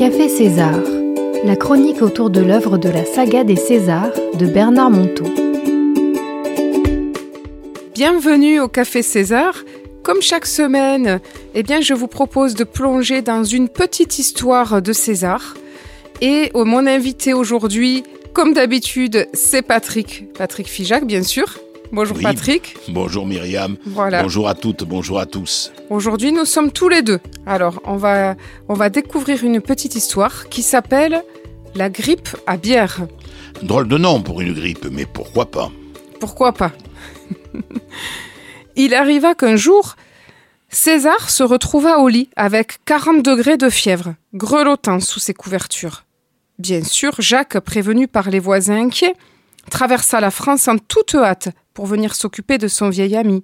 Café César, la chronique autour de l'œuvre de la saga des Césars de Bernard Monteau. Bienvenue au Café César. Comme chaque semaine, eh bien, je vous propose de plonger dans une petite histoire de César. Et mon invité aujourd'hui, comme d'habitude, c'est Patrick. Patrick Fijac, bien sûr. Bonjour Patrick. Bonjour Myriam. Voilà. Bonjour à toutes, bonjour à tous. Aujourd'hui, nous sommes tous les deux. Alors, on va, on va découvrir une petite histoire qui s'appelle La grippe à bière. Drôle de nom pour une grippe, mais pourquoi pas? Pourquoi pas? Il arriva qu'un jour, César se retrouva au lit avec 40 degrés de fièvre, grelottant sous ses couvertures. Bien sûr, Jacques, prévenu par les voisins inquiets, traversa la France en toute hâte pour venir s'occuper de son vieil ami.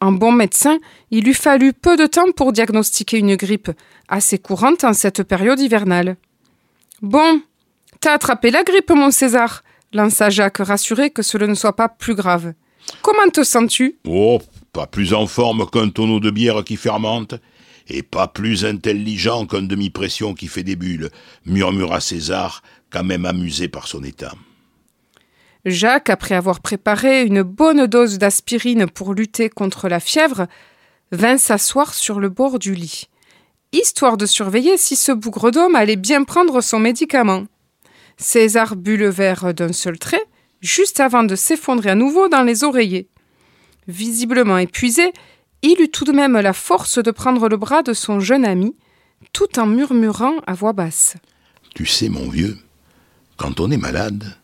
Un bon médecin, il lui fallut peu de temps pour diagnostiquer une grippe, assez courante en cette période hivernale. Bon, t'as attrapé la grippe, mon César, lança Jacques, rassuré que cela ne soit pas plus grave. Comment te sens-tu? Oh, pas plus en forme qu'un tonneau de bière qui fermente, et pas plus intelligent qu'un demi-pression qui fait des bulles, murmura César, quand même amusé par son état. Jacques, après avoir préparé une bonne dose d'aspirine pour lutter contre la fièvre, vint s'asseoir sur le bord du lit, histoire de surveiller si ce bougre d'homme allait bien prendre son médicament. César but le verre d'un seul trait, juste avant de s'effondrer à nouveau dans les oreillers. Visiblement épuisé, il eut tout de même la force de prendre le bras de son jeune ami, tout en murmurant à voix basse. Tu sais, mon vieux, quand on est malade,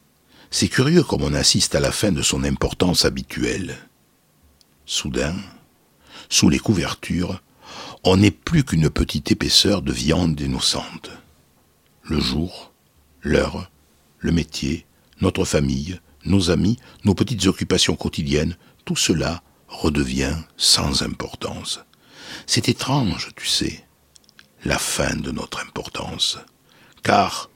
c'est curieux comme on assiste à la fin de son importance habituelle. Soudain, sous les couvertures, on n'est plus qu'une petite épaisseur de viande innocente. Le jour, l'heure, le métier, notre famille, nos amis, nos petites occupations quotidiennes, tout cela redevient sans importance. C'est étrange, tu sais, la fin de notre importance. Car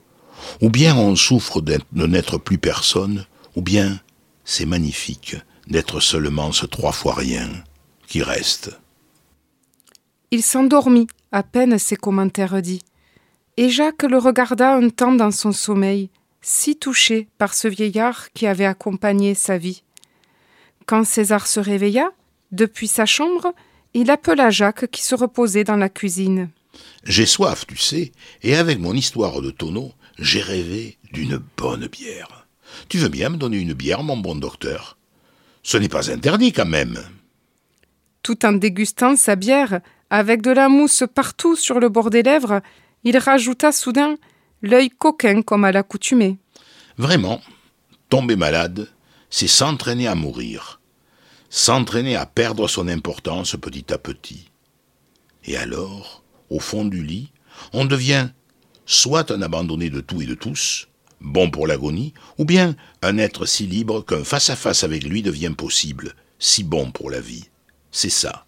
ou bien on souffre de n'être plus personne, ou bien c'est magnifique d'être seulement ce trois fois rien qui reste. Il s'endormit, à peine ses commentaires dits, et Jacques le regarda un temps dans son sommeil, si touché par ce vieillard qui avait accompagné sa vie. Quand César se réveilla, depuis sa chambre, il appela Jacques qui se reposait dans la cuisine. J'ai soif, tu sais, et avec mon histoire de tonneau, j'ai rêvé d'une bonne bière. Tu veux bien me donner une bière, mon bon docteur? Ce n'est pas interdit quand même. Tout en dégustant sa bière, avec de la mousse partout sur le bord des lèvres, il rajouta soudain l'œil coquin comme à l'accoutumée. Vraiment, tomber malade, c'est s'entraîner à mourir, s'entraîner à perdre son importance petit à petit. Et alors, au fond du lit, on devient soit un abandonné de tout et de tous, bon pour l'agonie, ou bien un être si libre qu'un face-à-face avec lui devient possible, si bon pour la vie. C'est ça.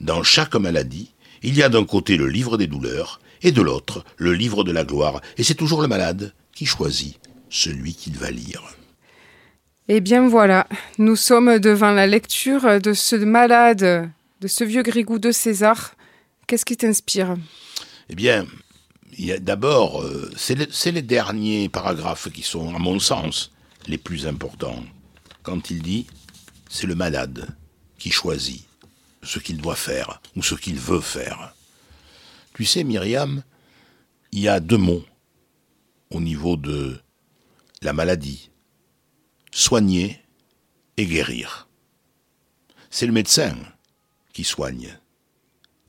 Dans chaque maladie, il y a d'un côté le livre des douleurs, et de l'autre le livre de la gloire, et c'est toujours le malade qui choisit celui qu'il va lire. Eh bien voilà, nous sommes devant la lecture de ce malade, de ce vieux grigou de César. Qu'est-ce qui t'inspire? Eh bien, D'abord, euh, c'est les derniers paragraphes qui sont, à mon sens, les plus importants. Quand il dit, c'est le malade qui choisit ce qu'il doit faire ou ce qu'il veut faire. Tu sais, Myriam, il y a deux mots au niveau de la maladie. Soigner et guérir. C'est le médecin qui soigne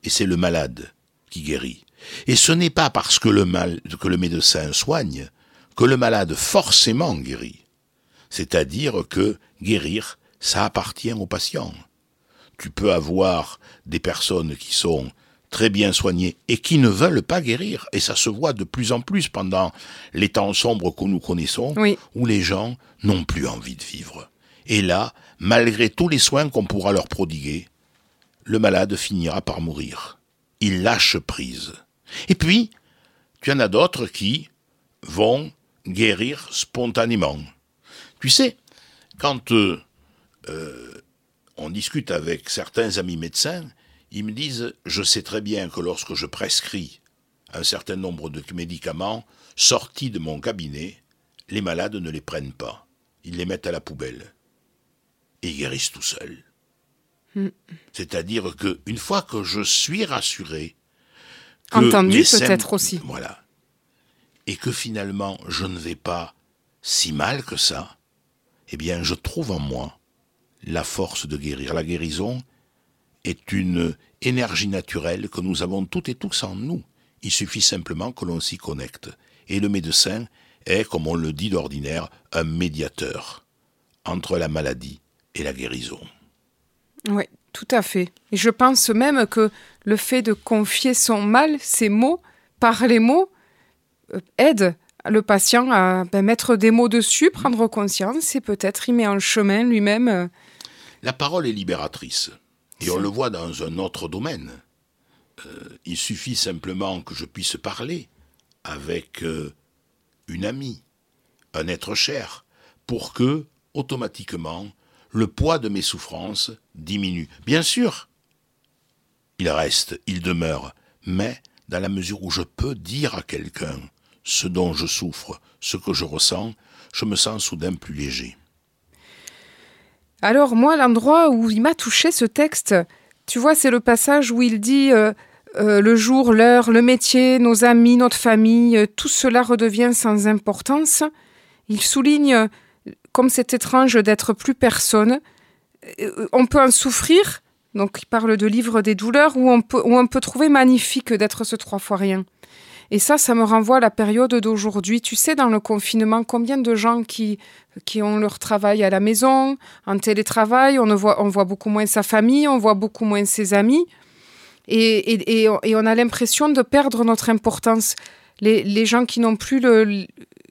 et c'est le malade qui guérit. Et ce n'est pas parce que le, mal, que le médecin soigne que le malade forcément guérit. C'est-à-dire que guérir, ça appartient au patient. Tu peux avoir des personnes qui sont très bien soignées et qui ne veulent pas guérir. Et ça se voit de plus en plus pendant les temps sombres que nous connaissons, où les gens n'ont plus envie de vivre. Et là, malgré tous les soins qu'on pourra leur prodiguer, le malade finira par mourir. Il lâche prise. Et puis, tu en as d'autres qui vont guérir spontanément. Tu sais, quand euh, euh, on discute avec certains amis médecins, ils me disent Je sais très bien que lorsque je prescris un certain nombre de médicaments sortis de mon cabinet, les malades ne les prennent pas. Ils les mettent à la poubelle. Et ils guérissent tout seuls. Hmm. C'est-à-dire que une fois que je suis rassuré, Entendu peut-être aussi. Voilà. Et que finalement je ne vais pas si mal que ça, eh bien je trouve en moi la force de guérir. La guérison est une énergie naturelle que nous avons toutes et tous en nous. Il suffit simplement que l'on s'y connecte. Et le médecin est, comme on le dit d'ordinaire, un médiateur entre la maladie et la guérison. Oui, tout à fait. Et je pense même que le fait de confier son mal, ses mots, par les mots, euh, aide le patient à ben, mettre des mots dessus, prendre conscience et peut-être y met en chemin lui-même. euh, La parole est libératrice. Et on le voit dans un autre domaine. Euh, il suffit simplement que je puisse parler avec euh, une amie, un être cher, pour que, automatiquement, le poids de mes souffrances diminue. Bien sûr, il reste, il demeure, mais dans la mesure où je peux dire à quelqu'un ce dont je souffre, ce que je ressens, je me sens soudain plus léger. Alors moi, l'endroit où il m'a touché ce texte, tu vois, c'est le passage où il dit euh, euh, le jour, l'heure, le métier, nos amis, notre famille, euh, tout cela redevient sans importance. Il souligne comme c'est étrange d'être plus personne. Euh, On peut en souffrir, donc il parle de livre des douleurs, où on peut, où on peut trouver magnifique d'être ce trois fois rien. Et ça, ça me renvoie à la période d'aujourd'hui. Tu sais, dans le confinement, combien de gens qui, qui ont leur travail à la maison, en télétravail, on, ne voit, on voit beaucoup moins sa famille, on voit beaucoup moins ses amis. Et, et, et, et on a l'impression de perdre notre importance. Les, les gens qui n'ont plus le,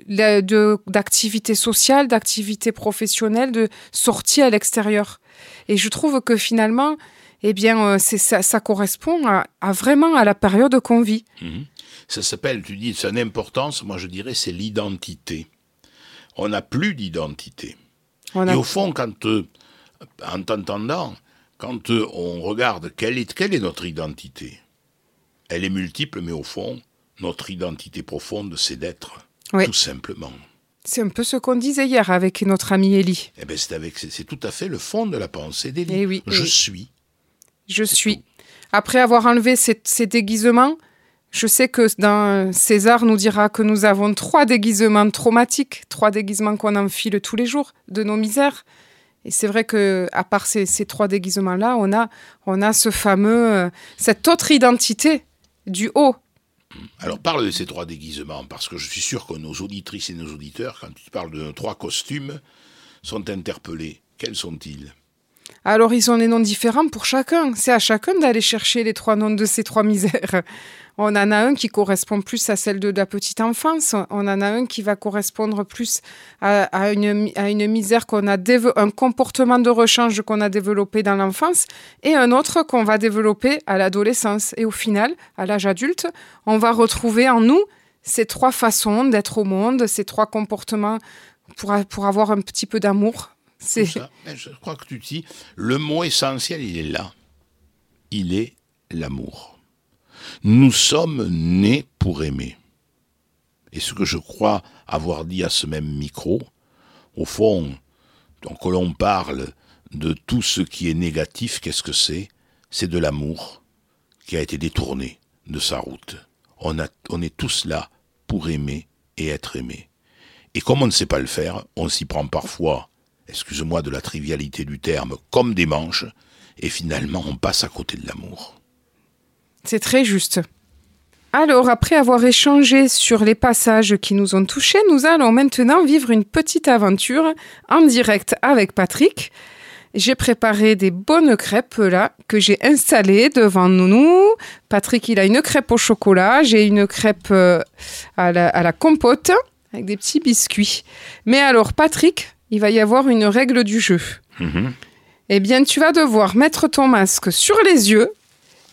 d'activité sociale, d'activité professionnelle, de sortie à l'extérieur. Et je trouve que finalement, eh bien, euh, ça, ça correspond à, à vraiment à la période qu'on vit. Mhm. Ça s'appelle, tu dis, son importance, moi je dirais, c'est l'identité. On n'a plus d'identité. A- Et au fond, quand, euh, en t'entendant, quand euh, on regarde quelle est, quelle est notre identité, elle est multiple, mais au fond, notre identité profonde, c'est d'être, Oui. tout simplement. C'est un peu ce qu'on disait hier avec notre ami Ellie. Eh ben, c'est avec, c'est tout à fait le fond de la pensée d'Élie. Eh oui, je oui. suis. Je suis. Après avoir enlevé ces, ces déguisements, je sais que dans César nous dira que nous avons trois déguisements traumatiques, trois déguisements qu'on enfile tous les jours de nos misères. Et c'est vrai que à part ces, ces trois déguisements-là, on a, on a ce fameux, euh, cette autre identité du haut. Alors parle de ces trois déguisements, parce que je suis sûr que nos auditrices et nos auditeurs, quand tu parles de nos trois costumes, sont interpellés. Quels sont-ils? Alors ils ont des noms différents pour chacun. C'est à chacun d'aller chercher les trois noms de ces trois misères. On en a un qui correspond plus à celle de la petite enfance. On en a un qui va correspondre plus à, une, à une misère qu'on a un comportement de rechange qu'on a développé dans l'enfance et un autre qu'on va développer à l'adolescence. Et au final, à l'âge adulte, on va retrouver en nous ces trois façons d'être au monde, ces trois comportements pour, pour avoir un petit peu d'amour. C'est ça, Je crois que tu dis, le mot essentiel, il est là. Il est l'amour. Nous sommes nés pour aimer. Et ce que je crois avoir dit à ce même micro, au fond, que l'on parle de tout ce qui est négatif, qu'est-ce que c'est? C'est de l'amour qui a été détourné de sa route. On, on est tous là pour aimer et être aimé. Et comme on ne sait pas le faire, on s'y prend parfois, excuse-moi de la trivialité du terme, comme des manches, et finalement on passe à côté de l'amour. C'est très juste. Alors, après avoir échangé sur les passages qui nous ont touchés, nous allons maintenant vivre une petite aventure en direct avec Patrick. J'ai préparé des bonnes crêpes là que j'ai installées devant nous. Patrick, il a une crêpe au chocolat, j'ai une crêpe euh, à la compote avec des petits biscuits. Mais alors, Patrick, il va y avoir une règle du jeu. Eh bien, tu vas devoir mettre ton masque sur les yeux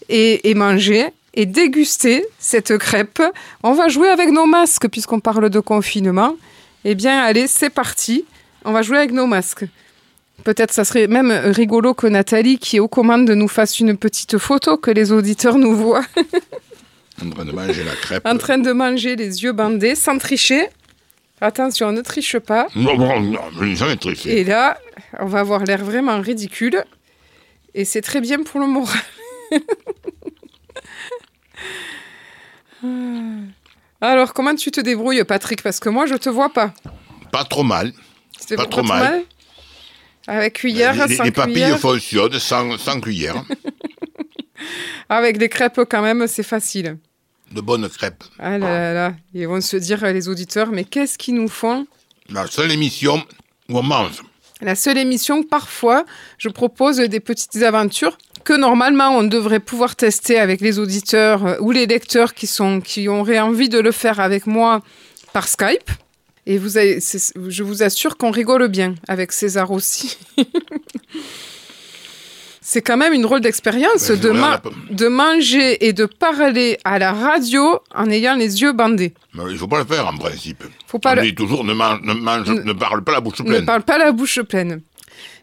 et, et manger et déguster cette crêpe. On va jouer avec nos masques puisqu'on parle de confinement. Eh bien, allez, c'est parti. On va jouer avec nos masques. Peut-être ça serait même rigolo que Nathalie, qui est aux commandes, nous fasse une petite photo, que les auditeurs nous voient. En train de manger la crêpe. en train de manger les yeux bandés, sans tricher. Attention, ne triche pas. Non, non, non, je n'ai jamais triché. Et là, on va avoir l'air vraiment ridicule. Et c'est très bien pour le moral. Alors, comment tu te débrouilles, Patrick? Parce que moi, je te vois pas. Pas trop mal. Pas débrouilles trop mal. Avec cuillère, les, sans les papilles cuillère. fonctionnent sans, sans cuillère. Avec des crêpes, quand même, c'est facile. De bonnes crêpes. Ah là là là. Ils vont se dire, les auditeurs, mais qu'est-ce qu'ils nous font? La seule émission où on mange. La seule émission, parfois, je propose des petites aventures que normalement on devrait pouvoir tester avec les auditeurs euh, ou les lecteurs qui, sont, qui auraient envie de le faire avec moi par Skype. Et vous avez, c'est- je vous assure qu'on rigole bien avec César aussi. C'est quand même une drôle d'expérience de, ma- manger et de parler à la radio en ayant les yeux bandés. Mais il ne faut pas le faire en principe. Faut pas on le- dit toujours ne, mange, ne, mange- ne parle pas la bouche Ne pleine. parle pas la bouche pleine.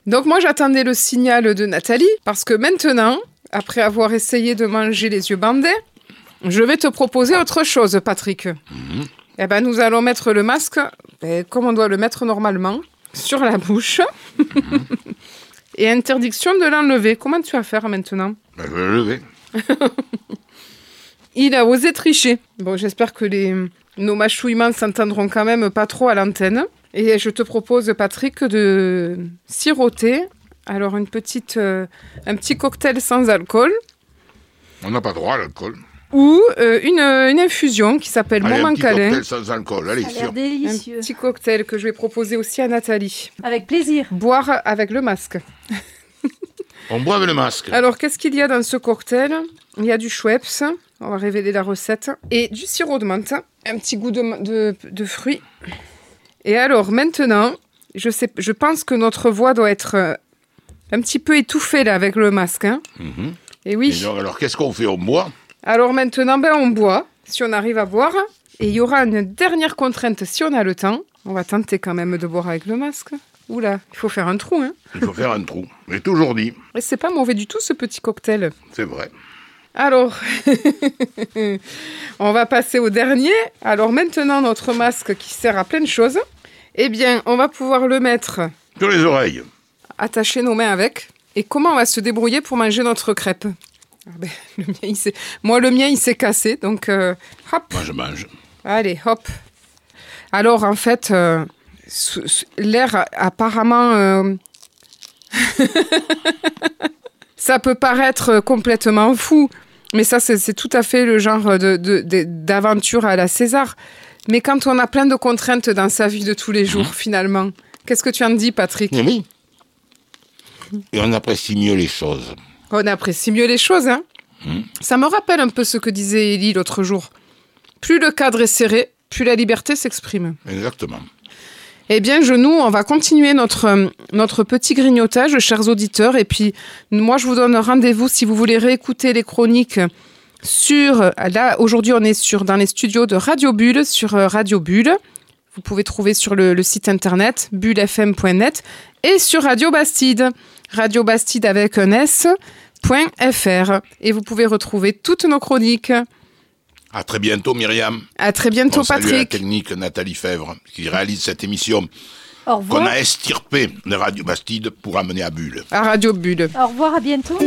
Donc moi j'attendais le signal de Nathalie parce que maintenant, après avoir essayé de manger les yeux bandés, je vais te proposer autre chose, Patrick. Eh ben nous allons mettre le masque, ben, comme on doit le mettre normalement, sur la bouche. Et interdiction de l'enlever. Comment tu vas faire maintenant? Ben, je vais le lever. Il a osé tricher. Bon, j'espère que les, nos mâchouillements s'entendront quand même pas trop à l'antenne. Et je te propose, Patrick, de siroter. Alors, une petite, euh, un petit cocktail sans alcool On n'a pas droit à l'alcool. Ou euh, une, une infusion qui s'appelle Allez, un Moment petit Câlin. cocktail sans alcool. Allez, Ça a. Un petit cocktail que je vais proposer aussi à Nathalie. Avec plaisir. Boire avec le masque. On boit avec le masque. Alors, qu'est-ce qu'il y a dans ce cocktail? Il y a du Schweppes, on va révéler la recette, et du sirop de menthe, un petit goût de, de, de fruits. Et alors, maintenant, je, sais, je pense que notre voix doit être euh, un petit peu étouffée là avec le masque. hein. Mhm. Et oui. Et donc, alors, qu'est-ce qu'on fait? On boit? Alors maintenant, ben, on boit, si on arrive à boire. Et il y aura une dernière contrainte si on a le temps. On va tenter quand même de boire avec le masque. Oula, il faut faire un trou. Hein. Il faut faire un trou. J'ai toujours dit. Et c'est pas mauvais du tout ce petit cocktail. C'est vrai. Alors, on va passer au dernier. Alors maintenant, notre masque qui sert à plein de choses. Eh bien, on va pouvoir le mettre, Sur les oreilles. attacher nos mains avec. Et comment on va se débrouiller pour manger notre crêpe? Ah ben, le mien, il s'est- Moi, le mien, il s'est cassé. Donc, euh, hop, Moi, je mange. allez, hop. Alors, en fait, euh, sous- sous- l'air apparemment... euh, ça peut paraître complètement fou, mais ça, c'est c'est tout à fait le genre de- de- de- d'aventure à la César. Mais quand on a plein de contraintes dans sa vie de tous les jours, finalement, qu'est-ce que tu en dis, Patrick? Oui, oui. Et on apprécie mieux les choses. On apprécie mieux les choses, hein Ça me rappelle un peu ce que disait Élie l'autre jour. Plus le cadre est serré, plus la liberté s'exprime. Exactement. Eh bien, je, nous, on va continuer notre, notre petit grignotage, chers auditeurs. Et puis, moi, je vous donne rendez-vous si vous voulez réécouter les chroniques sur. Là, aujourd'hui, on est sur, dans les studios de Radio Bulle, sur euh, Radio Bulle. Vous pouvez trouver sur le, le site internet bullefm.net et sur Radio Bastide. Radio Bastide avec un S.fr. Et vous pouvez retrouver toutes nos chroniques. À très bientôt, Myriam. À très bientôt, On salue la Patrick. technique Nathalie Fèvre, qui réalise cette émission Au qu'on a estirpée de Radio Bastide pour amener à Bulle. À Radio Bulle. Au revoir, à bientôt.